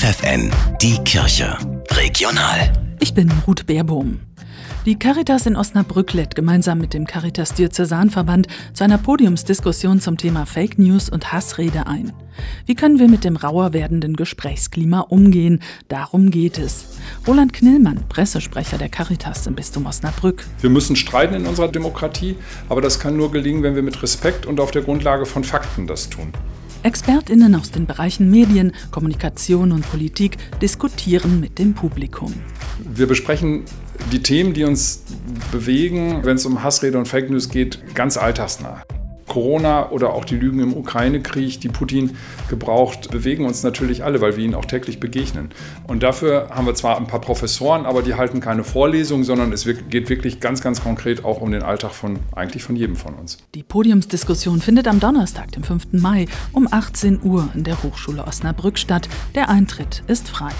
FFN, die Kirche. Regional. Ich bin Ruth Baerbohm. Die Caritas in Osnabrück lädt gemeinsam mit dem Caritas Diözesanverband zu einer Podiumsdiskussion zum Thema Fake News und Hassrede ein. Wie können wir mit dem rauer werdenden Gesprächsklima umgehen? Darum geht es. Roland Knillmann, Pressesprecher der Caritas im Bistum Osnabrück. Wir müssen streiten in unserer Demokratie, aber das kann nur gelingen, wenn wir mit Respekt und auf der Grundlage von Fakten das tun. ExpertInnen aus den Bereichen Medien, Kommunikation und Politik diskutieren mit dem Publikum. Wir besprechen die Themen, die uns bewegen, wenn es um Hassrede und Fake News geht, ganz alltagsnah. Corona oder auch die Lügen im Ukraine-Krieg, die Putin gebraucht, bewegen uns natürlich alle, weil wir ihnen auch täglich begegnen. Und dafür haben wir zwar ein paar Professoren, aber die halten keine Vorlesungen, sondern es geht wirklich ganz, ganz konkret auch um den Alltag von eigentlich von jedem von uns. Die Podiumsdiskussion findet am Donnerstag, dem 5. Mai um 18 Uhr in der Hochschule Osnabrück statt. Der Eintritt ist frei.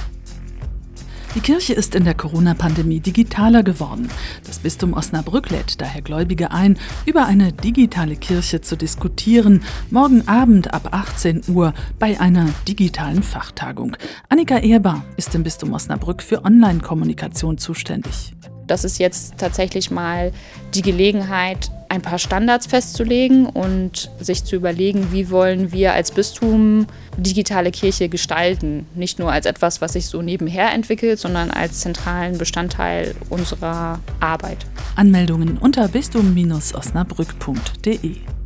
Die Kirche ist in der Corona-Pandemie digitaler geworden. Das Bistum Osnabrück lädt daher Gläubige ein, über eine digitale Kirche zu diskutieren, morgen Abend ab 18 Uhr bei einer digitalen Fachtagung. Annika Ehrbar ist im Bistum Osnabrück für Online-Kommunikation zuständig. Das ist jetzt tatsächlich mal die Gelegenheit, ein paar Standards festzulegen und sich zu überlegen, wie wollen wir als Bistum digitale Kirche gestalten. Nicht nur als etwas, was sich so nebenher entwickelt, sondern als zentralen Bestandteil unserer Arbeit. Anmeldungen unter bistum-osnabrück.de